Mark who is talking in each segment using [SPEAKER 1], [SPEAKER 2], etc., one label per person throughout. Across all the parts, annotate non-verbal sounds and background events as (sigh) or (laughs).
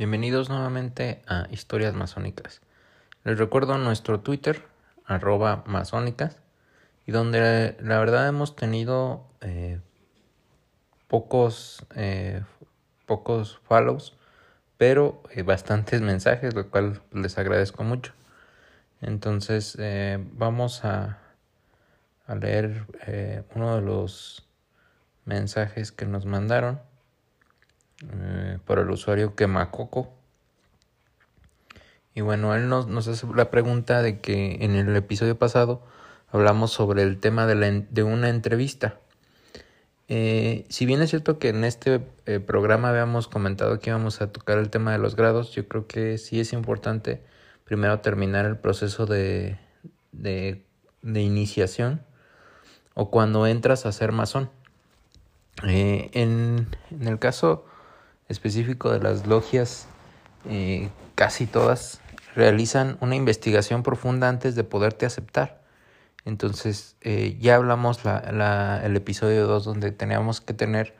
[SPEAKER 1] Bienvenidos nuevamente a Historias Masónicas. Les recuerdo nuestro Twitter, arroba masónicas, y donde la verdad hemos tenido eh, pocos, eh, pocos follows, pero eh, bastantes mensajes, lo cual les agradezco mucho. Entonces vamos a, a leer uno de los mensajes que nos mandaron eh, por el usuario Quemacoco. Y bueno, él nos, nos, hace la pregunta de que en el episodio pasado hablamos sobre el tema de, de una entrevista. Eh, si bien es cierto que en este eh, programa habíamos comentado que íbamos a tocar el tema de los grados, yo creo que sí es importante primero terminar el proceso de, de, de iniciación o cuando entras a ser masón. en, en, el caso específico de las logias, eh, casi todas realizan una investigación profunda antes de poderte aceptar. Entonces, eh, ya hablamos la, el episodio 2 donde teníamos que tener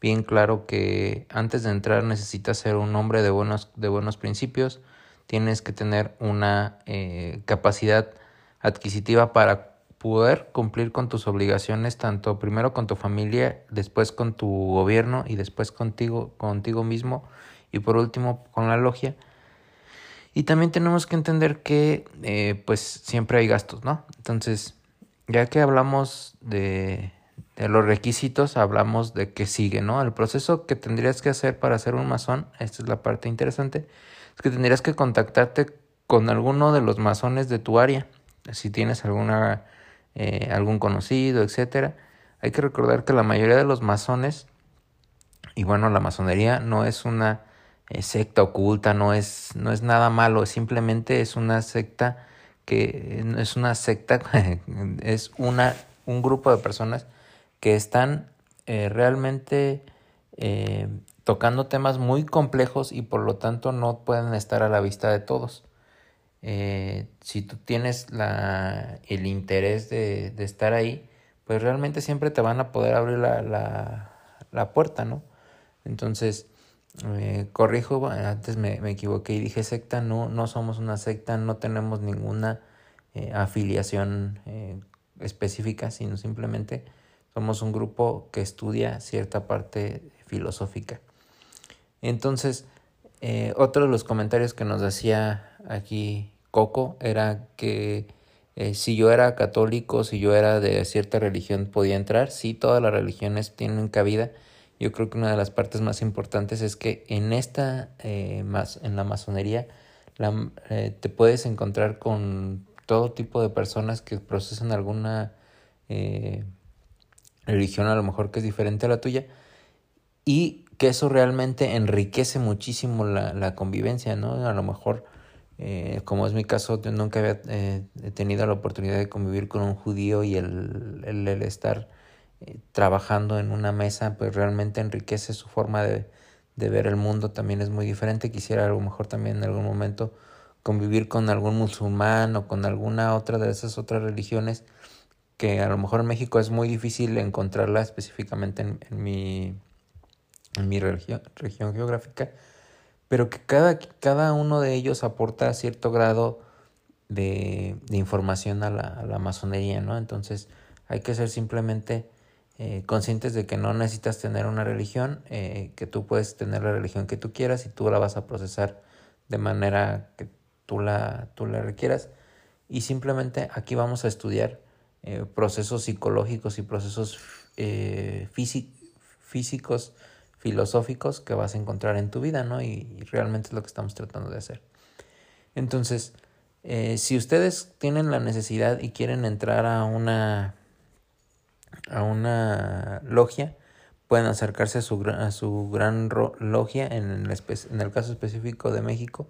[SPEAKER 1] bien claro que antes de entrar necesitas ser un hombre de buenos, de buenos principios, tienes que tener una eh, capacidad adquisitiva para poder cumplir con tus obligaciones, tanto primero con tu familia, después con tu gobierno y después contigo, contigo mismo y por último con la logia. Y también tenemos que entender que eh, pues siempre hay gastos, ¿no? Entonces, ya que hablamos de, de los requisitos, hablamos de qué sigue, ¿no? El proceso que tendrías que hacer para ser un masón, esta es la parte interesante, es que tendrías que contactarte con alguno de los masones de tu área. Si tienes alguna eh, algún conocido, etcétera. Hay que recordar que la mayoría de los masones, y bueno, la masonería no es una eh, secta oculta, no es, no es nada malo, simplemente es una secta que es una secta, (laughs) es una, un grupo de personas que están eh, realmente tocando temas muy complejos y por lo tanto no pueden estar a la vista de todos. Eh, si tú tienes la, el interés de, de, estar ahí, pues realmente siempre te van a poder abrir la, la, la puerta, ¿no? Entonces, eh, corrijo, antes me, me, equivoqué y dije secta, no, no somos una secta, no tenemos ninguna eh, afiliación específica, sino simplemente somos un grupo que estudia cierta parte filosófica. Entonces, eh, otro de los comentarios que nos hacía aquí Coco era que eh, si yo era católico, si yo era de cierta religión, podía entrar. Sí, todas las religiones tienen cabida. Yo creo que una de las partes más importantes es que en esta, eh, en la masonería, la, eh, te puedes encontrar con todo tipo de personas que procesan alguna religión a lo mejor que es diferente a la tuya y que eso realmente enriquece muchísimo la, la convivencia, ¿no? A lo mejor, eh, como es mi caso, nunca había eh, tenido la oportunidad de convivir con un judío y el, el, estar eh, trabajando en una mesa, pues realmente enriquece su forma de, ver el mundo, también es muy diferente. Quisiera a lo mejor también en algún momento convivir con algún musulmán o con alguna otra de esas otras religiones que a lo mejor en México es muy difícil encontrarla específicamente en, en mi en mi región, región geográfica, pero que cada, cada uno de ellos aporta cierto grado de, de información a la, a la, masonería, ¿no? Entonces hay que ser simplemente eh, conscientes de que no necesitas tener una religión, eh, que tú puedes tener la religión que tú quieras y tú la vas a procesar de manera que tú la, tú la requieras. Y simplemente aquí vamos a estudiar eh, procesos psicológicos y procesos físicos filosóficos que vas a encontrar en tu vida, ¿no? Y, realmente es lo que estamos tratando de hacer. Entonces, eh, si ustedes tienen la necesidad y quieren entrar a una a una logia, pueden acercarse a su, a su gran logia. En el, caso específico de México,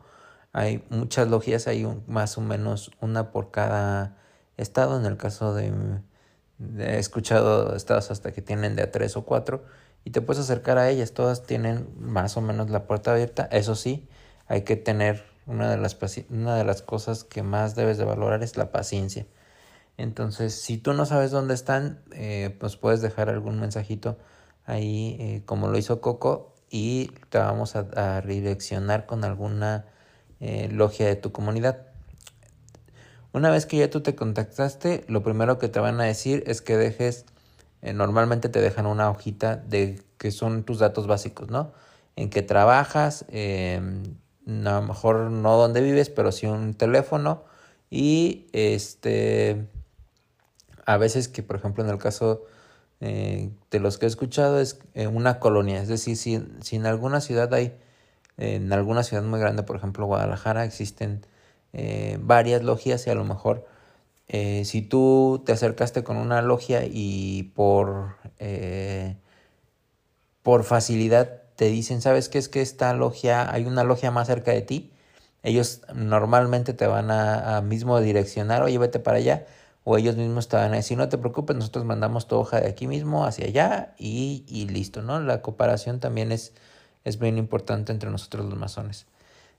[SPEAKER 1] hay muchas logias, hay más o menos una por cada estado. En el caso de, de he escuchado estados hasta que tienen de a tres o cuatro y te puedes acercar a ellas. Todas tienen más o menos la puerta abierta. Eso sí, hay que tener una de las, una de las cosas que más debes de valorar es la paciencia. Entonces, si tú no sabes dónde están, eh, pues puedes dejar algún mensajito ahí, eh, como lo hizo Coco, y te vamos a, redireccionar con alguna eh, logia de tu comunidad. Una vez que ya tú te contactaste, lo primero que te van a decir es que dejes, eh, normalmente te dejan una hojita de que son tus datos básicos, ¿no? En qué trabajas, em, a lo mejor no donde vives, pero sí un teléfono y este, a veces que por ejemplo en el caso eh, de los que he escuchado es eh, una colonia, es decir, si, en alguna ciudad hay, en alguna ciudad muy grande, por ejemplo Guadalajara, existen varias logias y a lo mejor eh, si tú te acercaste con una logia y por, eh, por facilidad te dicen, ¿sabes qué es que esta logia, hay una logia más cerca de ti? Ellos normalmente te van a, mismo direccionar, oye, vete para allá, o ellos mismos te van a decir, no te preocupes, nosotros mandamos tu hoja de aquí mismo hacia allá y, y listo, ¿no? La cooperación también es, es bien importante entre nosotros los masones.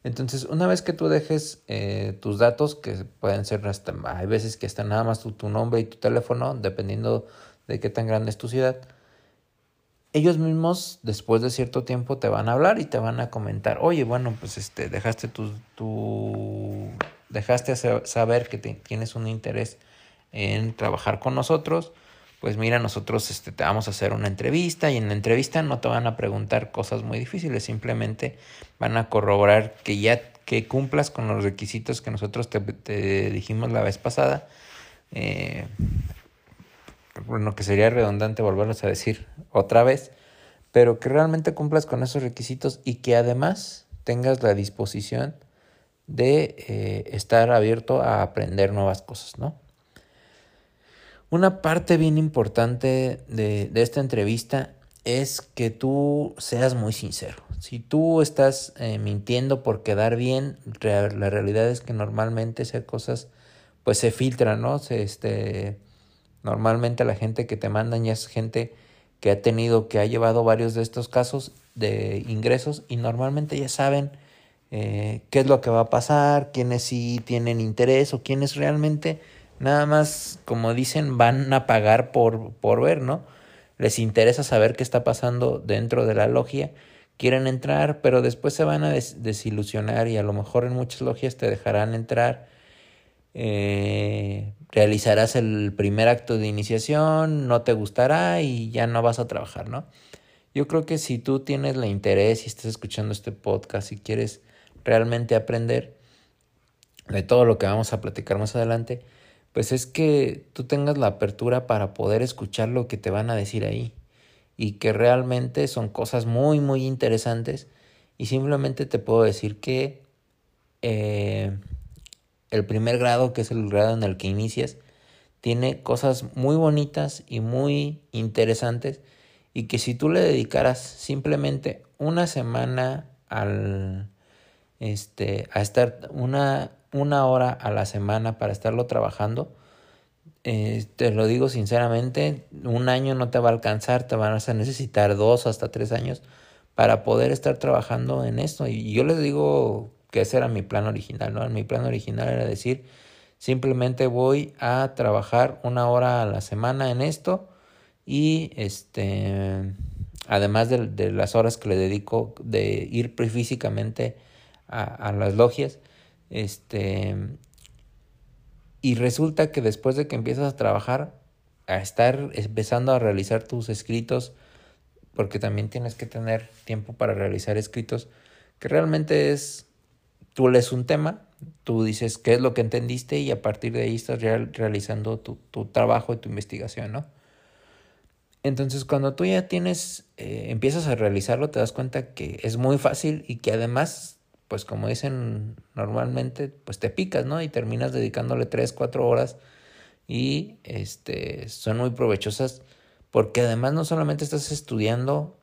[SPEAKER 1] Entonces, una vez que tú dejes eh, tus datos, que pueden ser hasta, hay veces que están nada más tu, nombre y tu teléfono, dependiendo de qué tan grande es tu ciudad, ellos mismos después de cierto tiempo te van a hablar y te van a comentar, oye, bueno, pues este, dejaste tu, tu dejaste saber que tienes un interés en trabajar con nosotros, pues mira, nosotros este, te vamos a hacer una entrevista y en la entrevista no te van a preguntar cosas muy difíciles, simplemente van a corroborar que ya que cumplas con los requisitos que nosotros te, dijimos la vez pasada. Eh, bueno, que sería redundante volverlos a decir otra vez, pero que realmente cumplas con esos requisitos y que además tengas la disposición de eh, estar abierto a aprender nuevas cosas, ¿no? Una parte bien importante de, esta entrevista es que tú seas muy sincero. Si tú estás eh, mintiendo por quedar bien, la realidad es que normalmente esas cosas pues se filtran, ¿no? Se, este, normalmente la gente que te mandan ya es gente que ha tenido, que ha llevado varios de estos casos de ingresos y normalmente ya saben eh, qué es lo que va a pasar, quiénes sí tienen interés o quiénes realmente Nada más, como dicen, van a pagar por, por ver, ¿no? Les interesa saber qué está pasando dentro de la logia. Quieren entrar, pero después se van a desilusionar y a lo mejor en muchas logias te dejarán entrar. Eh, realizarás el primer acto de iniciación, no te gustará y ya no vas a trabajar, ¿no? Yo creo que si tú tienes la interés y estás escuchando este podcast y quieres realmente aprender de todo lo que vamos a platicar más adelante, pues es que tú tengas la apertura para poder escuchar lo que te van a decir ahí y que realmente son cosas muy muy interesantes y simplemente te puedo decir que eh, el primer grado que es el grado en el que inicias tiene cosas muy bonitas y muy interesantes y que si tú le dedicaras simplemente una semana al este a estar una una hora a la semana para estarlo trabajando, eh, te lo digo sinceramente, un año no te va a alcanzar, te van a necesitar dos hasta tres años para poder estar trabajando en esto. Y yo les digo que ese era mi plan original, ¿no? Mi plan original era decir, simplemente voy a trabajar una hora a la semana en esto y este, además de, las horas que le dedico de ir físicamente a, a las logias, este, y resulta que después de que empiezas a trabajar, a estar empezando a realizar tus escritos, porque también tienes que tener tiempo para realizar escritos, que realmente es, tú lees un tema, tú dices qué es lo que entendiste y a partir de ahí estás realizando tu, tu, trabajo y tu investigación, ¿no? Entonces cuando tú ya tienes, eh, empiezas a realizarlo, te das cuenta que es muy fácil y que además pues como dicen normalmente, pues te picas, ¿no? Y terminas dedicándole 3, 4 horas y este, son muy provechosas porque además no solamente estás estudiando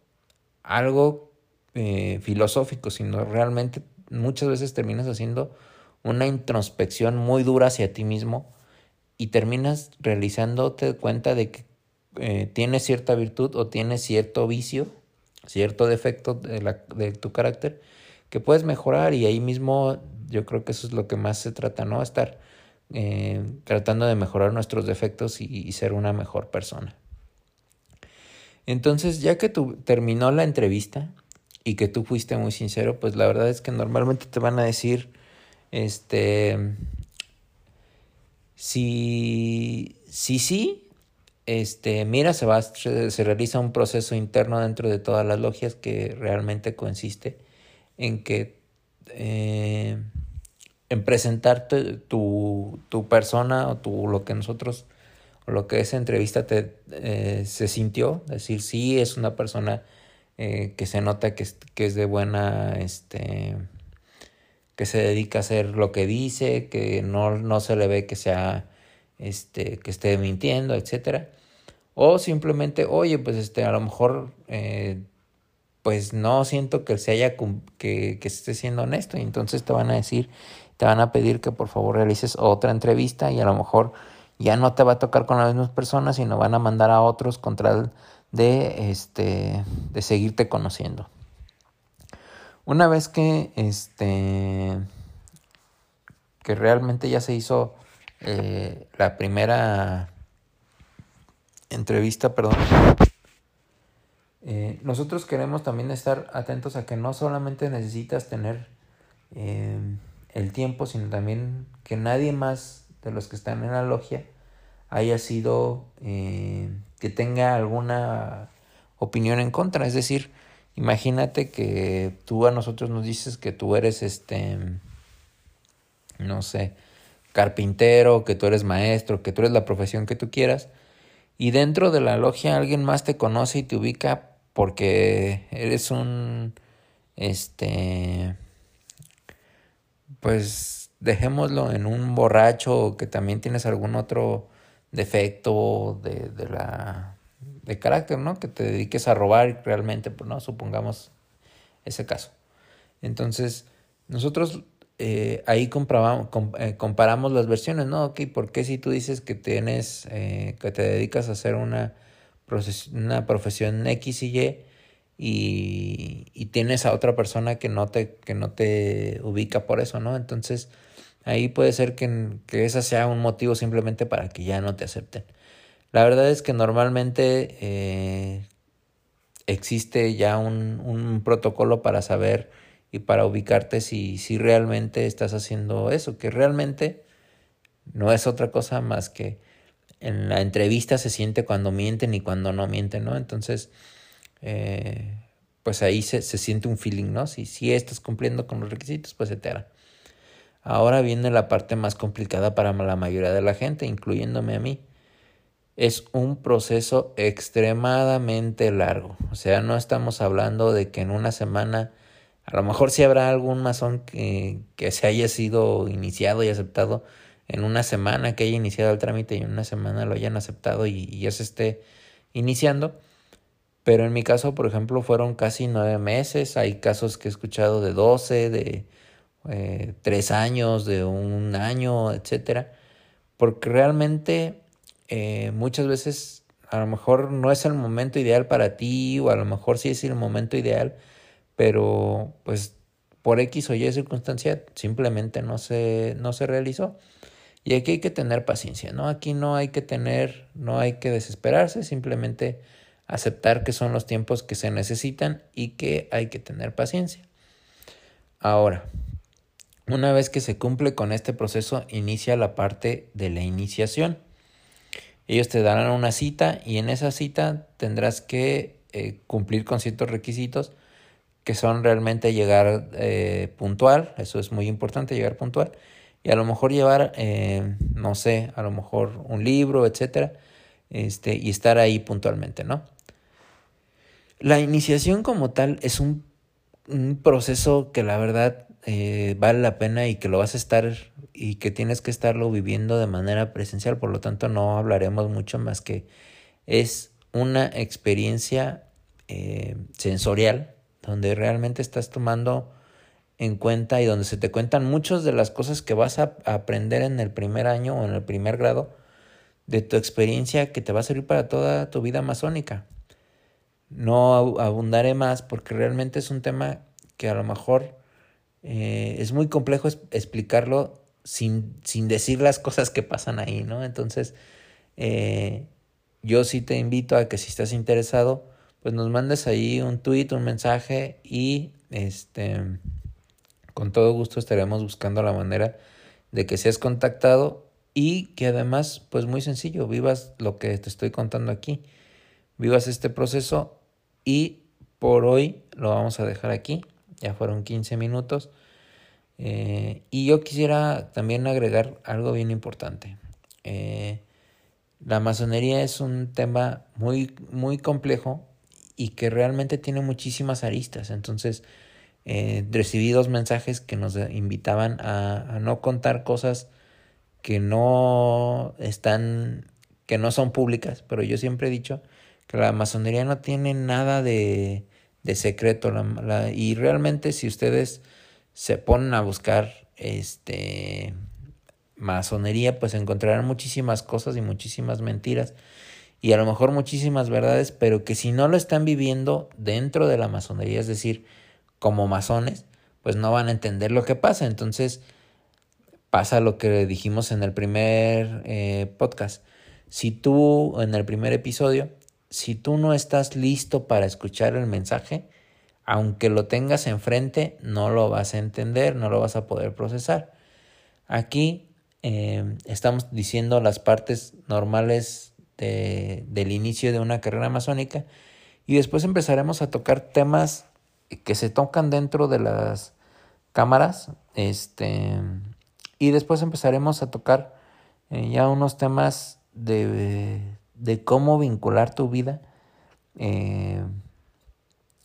[SPEAKER 1] algo eh, filosófico, sino realmente muchas veces terminas haciendo una introspección muy dura hacia ti mismo y terminas realizándote cuenta de que eh, tienes cierta virtud o tienes cierto vicio, cierto defecto de, la, de tu carácter que puedes mejorar y ahí mismo yo creo que eso es lo que más se trata, ¿no? Estar eh, tratando de mejorar nuestros defectos y, ser una mejor persona. Entonces, ya que tu, terminó la entrevista y que tú fuiste muy sincero, pues la verdad es que normalmente te van a decir, este, si, si sí, este, mira, se, va, se realiza un proceso interno dentro de todas las logias que realmente consiste en que eh, en presentar tu, tu, persona o tu, lo que nosotros o lo que esa entrevista te, eh, se sintió, decir sí es una persona eh, que se nota que, que, es de buena, este, que se dedica a hacer lo que dice, que no, no se le ve que sea, este, que esté mintiendo, etcétera. O simplemente, oye, pues este, a lo mejor pues no siento que se haya que, que esté siendo honesto y entonces te van a decir te van a pedir que por favor realices otra entrevista y a lo mejor ya no te va a tocar con las mismas personas, sino van a mandar a otros contra de, este, de seguirte conociendo. Una vez que, este, que realmente ya se hizo eh, la primera entrevista, perdón, eh, nosotros queremos también estar atentos a que no solamente necesitas tener eh, el tiempo, sino también que nadie más de los que están en la logia haya sido, eh, que tenga alguna opinión en contra. Es decir, imagínate que tú a nosotros nos dices que tú eres este, no sé, carpintero, que tú eres maestro, que tú eres la profesión que tú quieras, y dentro de la logia alguien más te conoce y te ubica porque eres un, este, pues dejémoslo en un borracho que también tienes algún otro defecto de, de la de carácter, ¿no? Que te dediques a robar realmente, pues no, supongamos ese caso. Entonces, nosotros eh, ahí eh, comparamos las versiones, ¿no? Ok, ¿por qué si tú dices que tienes, eh, que te dedicas a hacer una, una profesión X y Y, y, tienes a otra persona que no te, que no te ubica por eso, ¿no? Entonces ahí puede ser que, que ese sea un motivo simplemente para que ya no te acepten. La verdad es que normalmente existe ya un, un, protocolo para saber y para ubicarte si, si realmente estás haciendo eso, que realmente no es otra cosa más que en la entrevista se siente cuando mienten y cuando no mienten, ¿no? Entonces, eh, pues ahí se, siente un feeling, ¿no? Si, si estás cumpliendo con los requisitos, pues se. Ahora viene la parte más complicada para la mayoría de la gente, incluyéndome a mí. Es un proceso extremadamente largo. O sea, no estamos hablando de que en una semana, a lo mejor sí habrá algún masón que, que se haya sido iniciado y aceptado en una semana, que haya iniciado el trámite y en una semana lo hayan aceptado y, y ya se esté iniciando pero en mi caso, por ejemplo, fueron casi nueve meses. Hay casos que he escuchado de doce, de eh, tres años, de un año, etcétera. Porque realmente eh, muchas veces a lo mejor no es el momento ideal para ti, o a lo mejor sí es el momento ideal, pero pues por X o Y circunstancia simplemente no se, no se realizó. Y aquí hay que tener paciencia, ¿no? Aquí no hay que tener, no hay que desesperarse, simplemente aceptar que son los tiempos que se necesitan y que hay que tener paciencia. Ahora, una vez que se cumple con este proceso, inicia la parte de la iniciación. Ellos te darán una cita y en esa cita tendrás que eh, cumplir con ciertos requisitos que son realmente llegar eh, puntual, eso es muy importante, llegar puntual, y a lo mejor llevar, eh, no sé, a lo mejor un libro, etcétera, este, y estar ahí puntualmente, ¿no? La iniciación como tal es un, proceso que la verdad eh, vale la pena y que lo vas a estar y que tienes que estarlo viviendo de manera presencial, por lo tanto no hablaremos mucho más que es una experiencia sensorial donde realmente estás tomando en cuenta y donde se te cuentan muchas de las cosas que vas a aprender en el primer año o en el primer grado de tu experiencia que te va a servir para toda tu vida masónica. No abundaré más porque realmente es un tema que a lo mejor eh, es muy complejo explicarlo sin, sin, decir las cosas que pasan ahí, ¿no? Entonces, eh, yo sí te invito a que si estás interesado, pues nos mandes ahí un tweet, un mensaje y este con todo gusto estaremos buscando la manera de que seas contactado y que además, pues muy sencillo, vivas lo que te estoy contando aquí. Vivas este proceso y por hoy lo vamos a dejar aquí. Ya fueron 15 minutos. Eh, y yo quisiera también agregar algo bien importante. Eh, la masonería es un tema muy, muy complejo y que realmente tiene muchísimas aristas. Entonces, eh, recibí dos mensajes que nos invitaban a, no contar cosas que no están, que no son públicas, pero yo siempre he dicho que la masonería no tiene nada de, de secreto y realmente si ustedes se ponen a buscar este masonería, pues encontrarán muchísimas cosas y muchísimas mentiras y a lo mejor muchísimas verdades, pero que si no lo están viviendo dentro de la masonería, es decir, como masones, pues no van a entender lo que pasa. Entonces pasa lo que dijimos en el primer eh, podcast. Si tú, en el primer episodio, si tú no estás listo para escuchar el mensaje, aunque lo tengas enfrente, no lo vas a entender, no lo vas a poder procesar. Aquí eh, estamos diciendo las partes normales del inicio de una carrera masónica y después empezaremos a tocar temas que se tocan dentro de las cámaras este y después empezaremos a tocar eh, ya unos temas de, de, cómo vincular tu vida eh,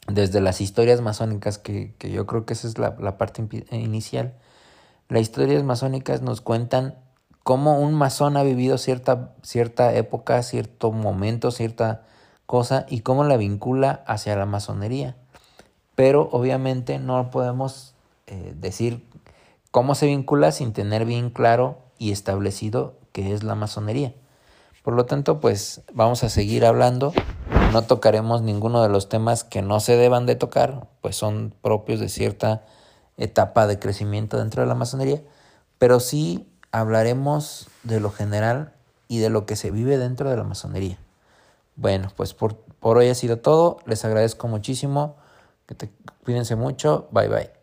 [SPEAKER 1] desde las historias masónicas que, que, yo creo que esa es la, la parte inicial. Las historias masónicas nos cuentan cómo un masón ha vivido cierta, cierta época, cierto momento, cierta cosa y cómo la vincula hacia la masonería. Pero obviamente no podemos eh, decir cómo se vincula sin tener bien claro y establecido qué es la masonería. Por lo tanto, pues vamos a seguir hablando. No tocaremos ninguno de los temas que no se deban de tocar, pues son propios de cierta etapa de crecimiento dentro de la masonería, pero sí hablaremos de lo general y de lo que se vive dentro de la masonería. Bueno, pues por, por hoy ha sido todo. Les agradezco muchísimo. Que te, cuídense mucho. Bye bye.